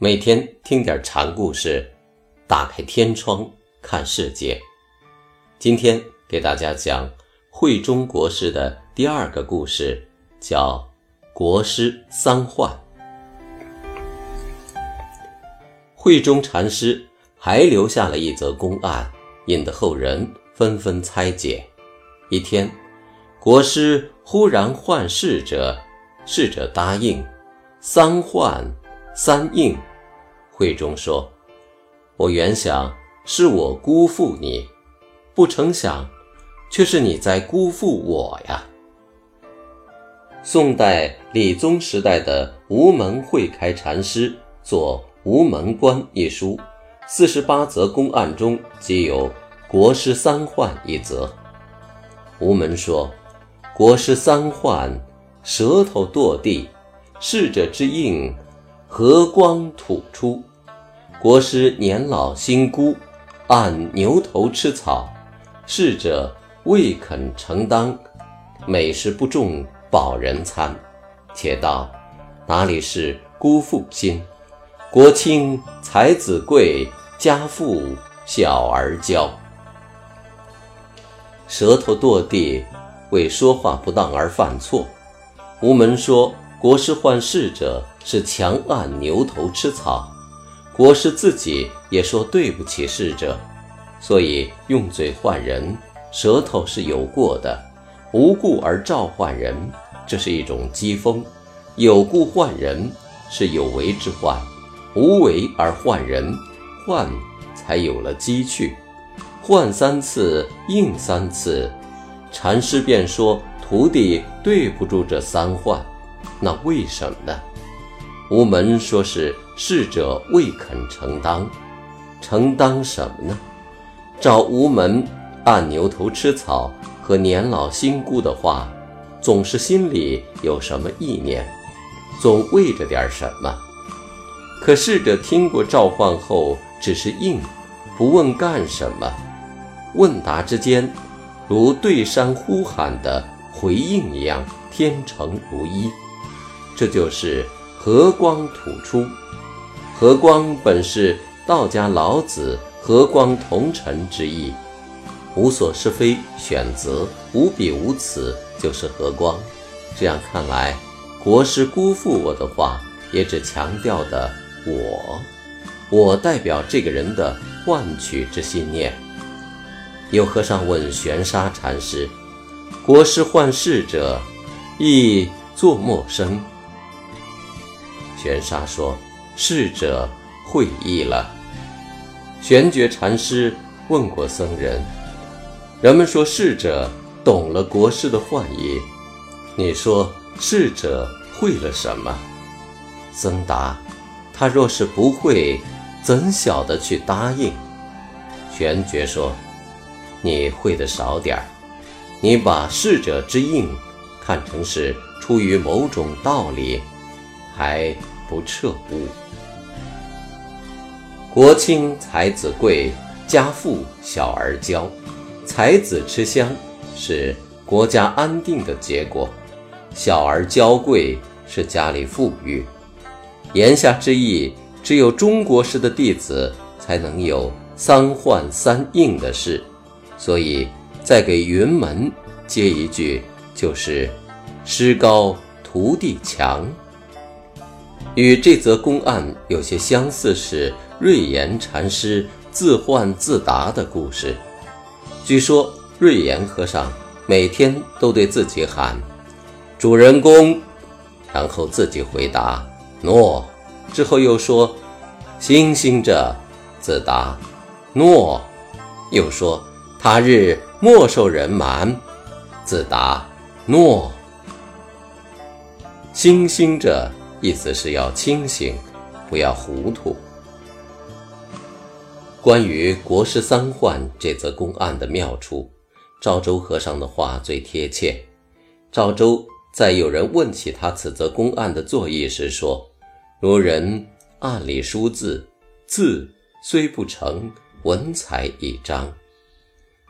每天听点禅故事，打开天窗看世界。今天给大家讲慧中国师的第二个故事，叫《国师三幻》。慧中禅师还留下了一则公案，引得后人纷纷猜解。一天，国师忽然唤侍者，侍者答应，三唤三应。慧中说：“我原想是我辜负你，不成想，却是你在辜负我呀。”宋代理宗时代的无门慧开禅师作《无门观》一书，四十八则公案中即有“国师三幻”一则。无门说：“国师三幻，舌头堕地，逝者之应，和光吐出。”国师年老心孤，按牛头吃草，逝者未肯承当，美食不重饱人餐。且道哪里是辜负心？国清才子贵，家富小儿骄。舌头堕地，为说话不当而犯错。吴门说国师唤逝者是强按牛头吃草。国师自己也说对不起逝者，所以用嘴唤人，舌头是有过的。无故而召唤人，这是一种讥讽；有故唤人，是有为之患；无为而唤人，唤才有了机趣。唤三次应三次，禅师便说徒弟对不住这三唤，那为什么呢？无门说是。逝者未肯承当，承当什么呢？照无门按牛头吃草和年老心孤的话，总是心里有什么意念，总为着点什么。可逝者听过召唤后，只是应，不问干什么。问答之间，如对山呼喊的回应一样，天成如一。这就是和光吐出。和光本是道家老子“和光同尘”之意，无所是非，选择无彼无此，就是和光。这样看来，国师辜负我的话，也只强调的我，我代表这个人的换取之信念。有和尚问玄沙禅师：“国师换世者，亦作陌生？”玄沙说。逝者会意了。玄觉禅师问过僧人：“人们说逝者懂了国师的幻意，你说逝者会了什么？”僧答：“他若是不会，怎晓得去答应？”玄觉说：“你会的少点儿，你把逝者之应看成是出于某种道理，还不彻悟。”国清才子贵，家富小儿骄。才子吃香是国家安定的结果，小儿娇贵是家里富裕。言下之意，只有中国式的弟子才能有三换三应的事。所以再给云门接一句，就是师高徒弟强。与这则公案有些相似是。瑞岩禅师自幻自答的故事，据说瑞岩和尚每天都对自己喊“主人公”，然后自己回答“诺”，之后又说“星星着”，自答“诺”，又说“他日莫受人瞒”，自答“诺”。星星着意思是要清醒，不要糊涂。关于国师三幻这则公案的妙处，赵州和尚的话最贴切。赵州在有人问起他此则公案的作意时说：“如人案里书字，字虽不成，文采已彰。”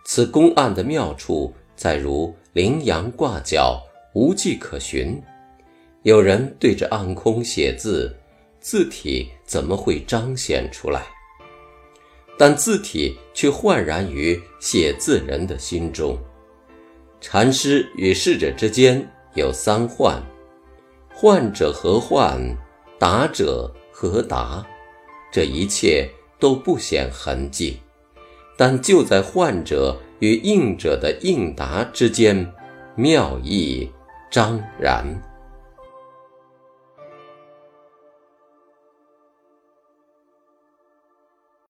此公案的妙处在如羚羊挂角，无迹可寻。有人对着暗空写字，字体怎么会彰显出来？但字体却焕然于写字人的心中。禅师与逝者之间有三患：患者何患？达者何达？这一切都不显痕迹，但就在患者与应者的应答之间，妙意彰然。